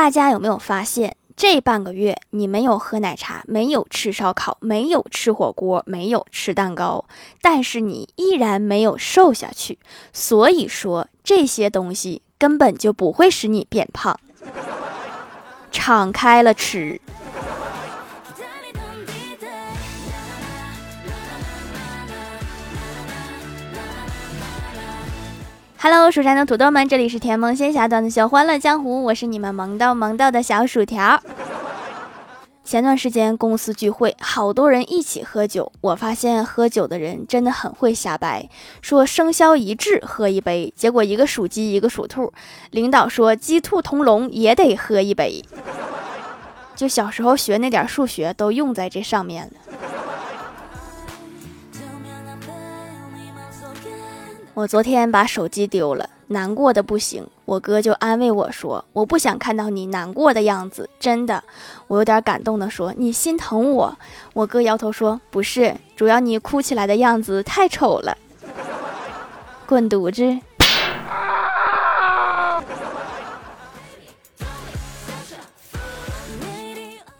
大家有没有发现，这半个月你没有喝奶茶，没有吃烧烤，没有吃火锅，没有吃蛋糕，但是你依然没有瘦下去。所以说，这些东西根本就不会使你变胖。敞开了吃。Hello，蜀山的土豆们，这里是甜萌仙侠段子秀欢乐江湖，我是你们萌到萌到的小薯条。前段时间公司聚会，好多人一起喝酒，我发现喝酒的人真的很会瞎掰，说生肖一致喝一杯，结果一个属鸡，一个属兔，领导说鸡兔同笼也得喝一杯，就小时候学那点数学都用在这上面了。我昨天把手机丢了，难过的不行。我哥就安慰我说：“我不想看到你难过的样子，真的。”我有点感动的说：“你心疼我？”我哥摇头说：“不是，主要你哭起来的样子太丑了。”滚犊子！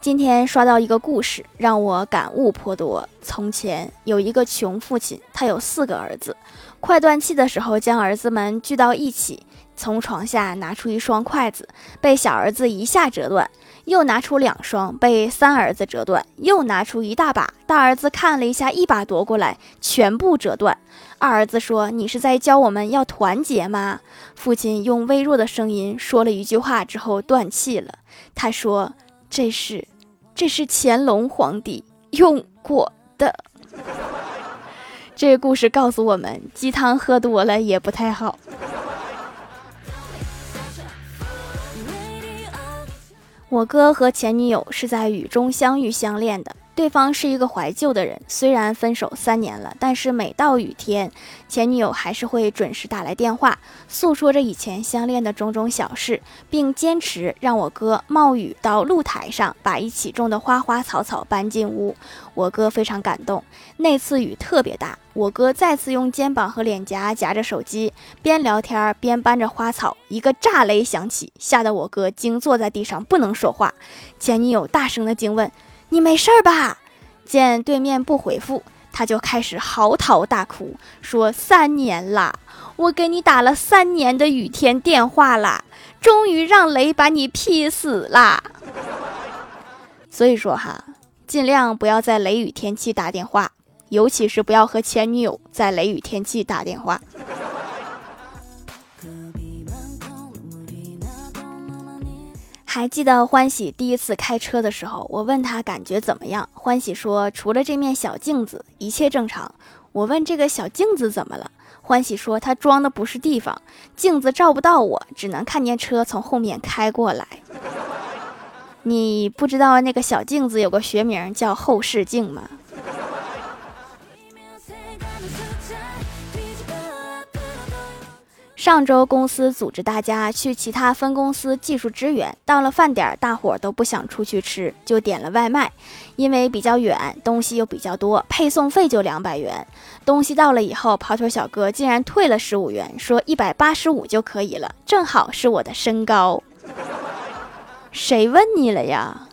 今天刷到一个故事，让我感悟颇多。从前有一个穷父亲，他有四个儿子。快断气的时候，将儿子们聚到一起，从床下拿出一双筷子，被小儿子一下折断；又拿出两双，被三儿子折断；又拿出一大把，大儿子看了一下，一把夺过来，全部折断。二儿子说：“你是在教我们要团结吗？”父亲用微弱的声音说了一句话之后断气了。他说：“这是。”这是乾隆皇帝用过的。这个故事告诉我们，鸡汤喝多了也不太好。我哥和前女友是在雨中相遇相恋的。对方是一个怀旧的人，虽然分手三年了，但是每到雨天，前女友还是会准时打来电话，诉说着以前相恋的种种小事，并坚持让我哥冒雨到露台上把一起种的花花草草搬进屋。我哥非常感动。那次雨特别大，我哥再次用肩膀和脸颊夹着手机，边聊天边搬着花草。一个炸雷响起，吓得我哥惊坐在地上不能说话。前女友大声的惊问。你没事吧？见对面不回复，他就开始嚎啕大哭，说：“三年啦，我给你打了三年的雨天电话啦，终于让雷把你劈死啦。”所以说哈，尽量不要在雷雨天气打电话，尤其是不要和前女友在雷雨天气打电话。还记得欢喜第一次开车的时候，我问他感觉怎么样？欢喜说，除了这面小镜子，一切正常。我问这个小镜子怎么了？欢喜说，他装的不是地方，镜子照不到我，只能看见车从后面开过来。你不知道那个小镜子有个学名叫后视镜吗？上周公司组织大家去其他分公司技术支援，到了饭点，大伙儿都不想出去吃，就点了外卖。因为比较远，东西又比较多，配送费就两百元。东西到了以后，跑腿小哥竟然退了十五元，说一百八十五就可以了，正好是我的身高。谁问你了呀？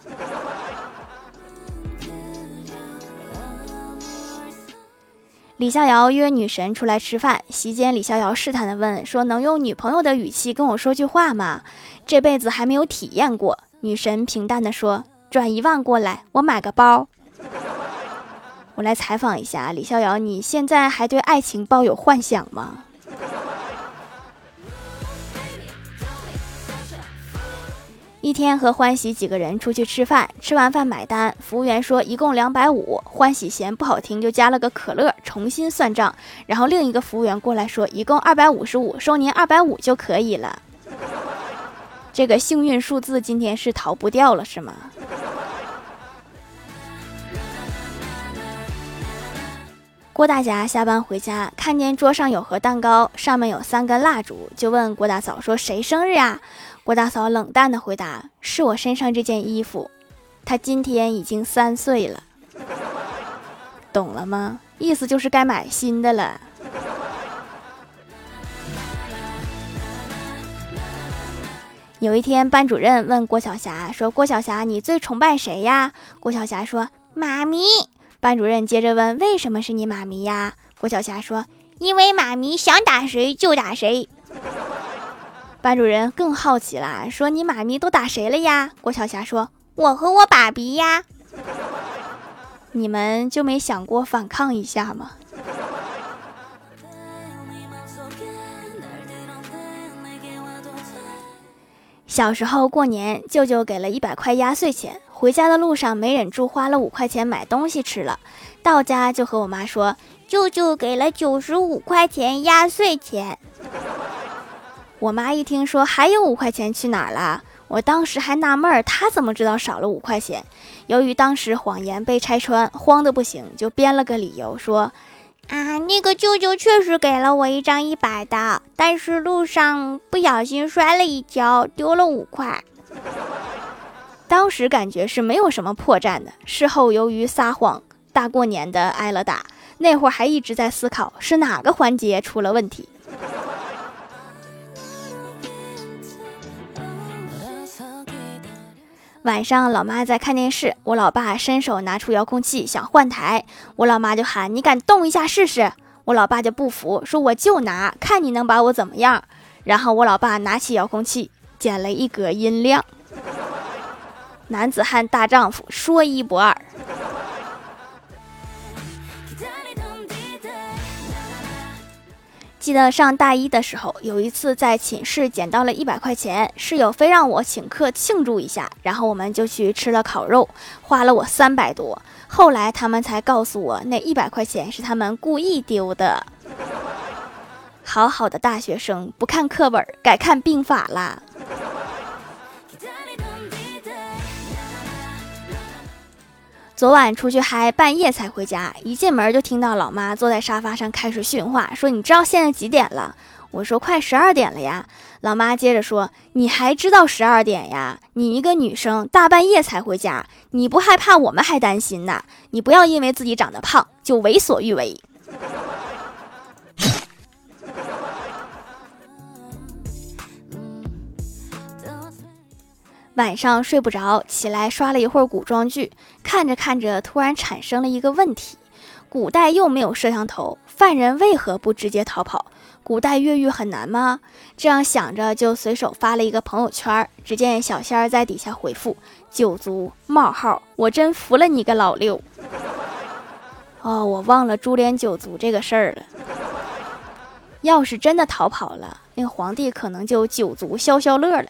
李逍遥约女神出来吃饭，席间李逍遥试探的问说：“能用女朋友的语气跟我说句话吗？这辈子还没有体验过。”女神平淡的说：“转一万过来，我买个包。”我来采访一下李逍遥，你现在还对爱情抱有幻想吗？一天和欢喜几个人出去吃饭，吃完饭买单，服务员说一共两百五，欢喜嫌不好听就加了个可乐，重新算账。然后另一个服务员过来说一共二百五十五，收您二百五就可以了。这个幸运数字今天是逃不掉了，是吗？郭大侠下班回家，看见桌上有盒蛋糕，上面有三根蜡烛，就问郭大嫂说谁生日呀？郭大嫂冷淡的回答：“是我身上这件衣服，他今天已经三岁了，懂了吗？意思就是该买新的了。”有一天，班主任问郭晓霞说：“郭晓霞，你最崇拜谁呀？”郭晓霞说：“妈咪。”班主任接着问：“为什么是你妈咪呀？”郭晓霞说：“因为妈咪想打谁就打谁。”班主任更好奇了，说：“你妈咪都打谁了呀？”郭晓霞说：“我和我爸比呀。”你们就没想过反抗一下吗？小时候过年，舅舅给了一百块压岁钱，回家的路上没忍住花了五块钱买东西吃了。到家就和我妈说，舅舅给了九十五块钱压岁钱。我妈一听说还有五块钱去哪儿了？我当时还纳闷儿，他怎么知道少了五块钱？由于当时谎言被拆穿，慌得不行，就编了个理由说：“啊，那个舅舅确实给了我一张一百的，但是路上不小心摔了一跤，丢了五块。”当时感觉是没有什么破绽的。事后由于撒谎，大过年的挨了打。那会儿还一直在思考是哪个环节出了问题。晚上，老妈在看电视，我老爸伸手拿出遥控器想换台，我老妈就喊：“你敢动一下试试？”我老爸就不服，说：“我就拿，看你能把我怎么样。”然后我老爸拿起遥控器，减了一格音量。男子汉大丈夫，说一不二。记得上大一的时候，有一次在寝室捡到了一百块钱，室友非让我请客庆祝一下，然后我们就去吃了烤肉，花了我三百多。后来他们才告诉我，那一百块钱是他们故意丢的。好好的大学生，不看课本，改看兵法啦。昨晚出去嗨，半夜才回家。一进门就听到老妈坐在沙发上开始训话，说：“你知道现在几点了？”我说：“快十二点了呀。”老妈接着说：“你还知道十二点呀？你一个女生，大半夜才回家，你不害怕我们还担心呢？你不要因为自己长得胖就为所欲为。”晚上睡不着，起来刷了一会儿古装剧，看着看着，突然产生了一个问题：古代又没有摄像头，犯人为何不直接逃跑？古代越狱很难吗？这样想着，就随手发了一个朋友圈。只见小仙儿在底下回复：“九族冒号，我真服了你个老六。” 哦，我忘了株连九族这个事儿了。要是真的逃跑了，那皇帝可能就九族消消乐了。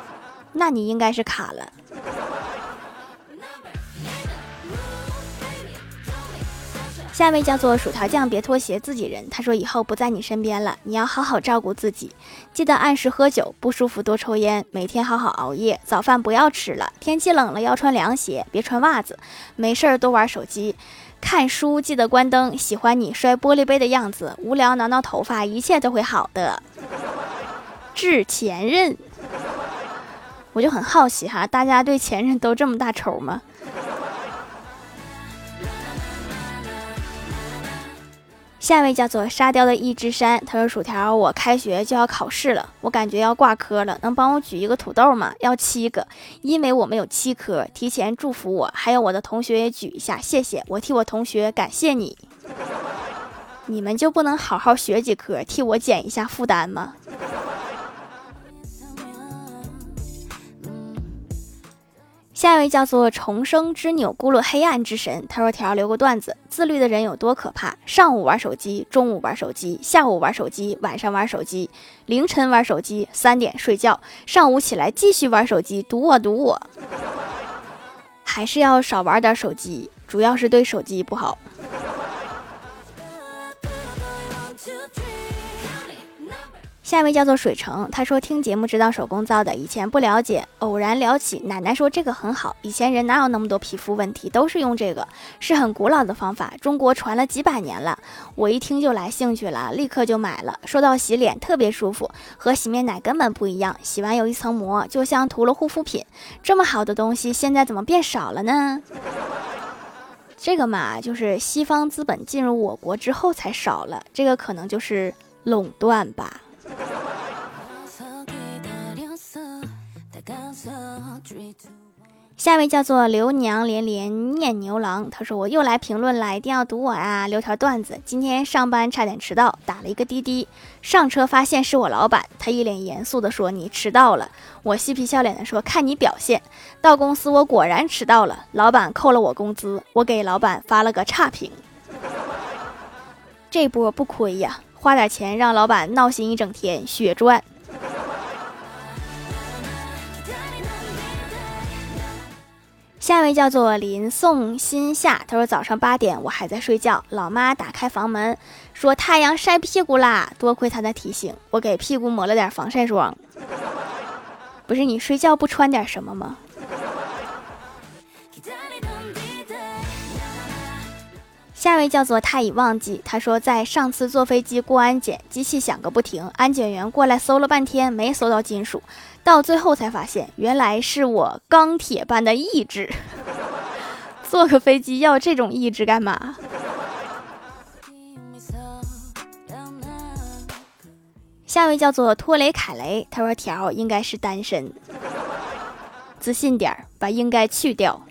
那你应该是卡了。下一位叫做薯条酱，别拖鞋，自己人。他说以后不在你身边了，你要好好照顾自己，记得按时喝酒，不舒服多抽烟，每天好好熬夜，早饭不要吃了，天气冷了要穿凉鞋，别穿袜子，没事儿多玩手机，看书记得关灯。喜欢你摔玻璃杯的样子，无聊挠挠头发，一切都会好的。致前任。我就很好奇哈，大家对前任都这么大仇吗？下一位叫做沙雕的一只山，他说：“薯条，我开学就要考试了，我感觉要挂科了，能帮我举一个土豆吗？要七个，因为我们有七科，提前祝福我，还有我的同学也举一下，谢谢，我替我同学感谢你。你们就不能好好学几科，替我减一下负担吗？”下一位叫做重生之钮咕噜黑暗之神，他说：“条留个段子，自律的人有多可怕？上午玩手机，中午玩手机，下午玩手机，晚上玩手机，凌晨玩手机，三点睡觉，上午起来继续玩手机，堵我堵我，还是要少玩点手机，主要是对手机不好。”下一位叫做水城，他说听节目知道手工皂的，以前不了解，偶然聊起，奶奶说这个很好，以前人哪有那么多皮肤问题，都是用这个，是很古老的方法，中国传了几百年了。我一听就来兴趣了，立刻就买了。说到洗脸，特别舒服，和洗面奶根本不一样，洗完有一层膜，就像涂了护肤品。这么好的东西，现在怎么变少了呢？这个嘛，就是西方资本进入我国之后才少了，这个可能就是垄断吧。下一位叫做刘娘连连念牛郎，他说我又来评论了，一定要读我呀！留条段子，今天上班差点迟到，打了一个滴滴，上车发现是我老板，他一脸严肃的说你迟到了，我嬉皮笑脸的说看你表现。到公司我果然迟到了，老板扣了我工资，我给老板发了个差评，这波不亏呀，花点钱让老板闹心一整天，血赚。下一位叫做林宋心夏，他说早上八点我还在睡觉，老妈打开房门说太阳晒屁股啦，多亏他的提醒，我给屁股抹了点防晒霜。不是你睡觉不穿点什么吗？下位叫做他已忘记，他说在上次坐飞机过安检，机器响个不停，安检员过来搜了半天没搜到金属。到最后才发现，原来是我钢铁般的意志。坐个飞机要这种意志干嘛？下位叫做托雷凯雷，他说条应该是单身，自信点儿，把应该去掉。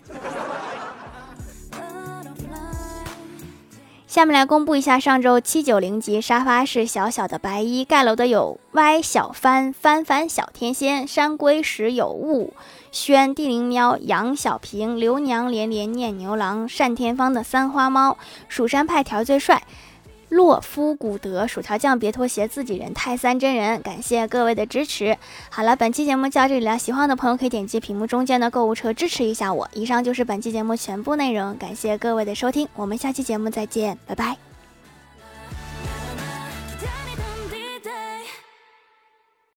下面来公布一下上周七九零级沙发是小小的白衣盖楼的有歪小帆帆帆小天仙山龟石有雾轩地灵喵杨小平刘娘连连念牛郎单天芳的三花猫蜀山派条最帅。洛夫古德薯条酱别拖鞋自己人泰三真人，感谢各位的支持。好了，本期节目就到这里了，喜欢的朋友可以点击屏幕中间的购物车支持一下我。以上就是本期节目全部内容，感谢各位的收听，我们下期节目再见，拜拜。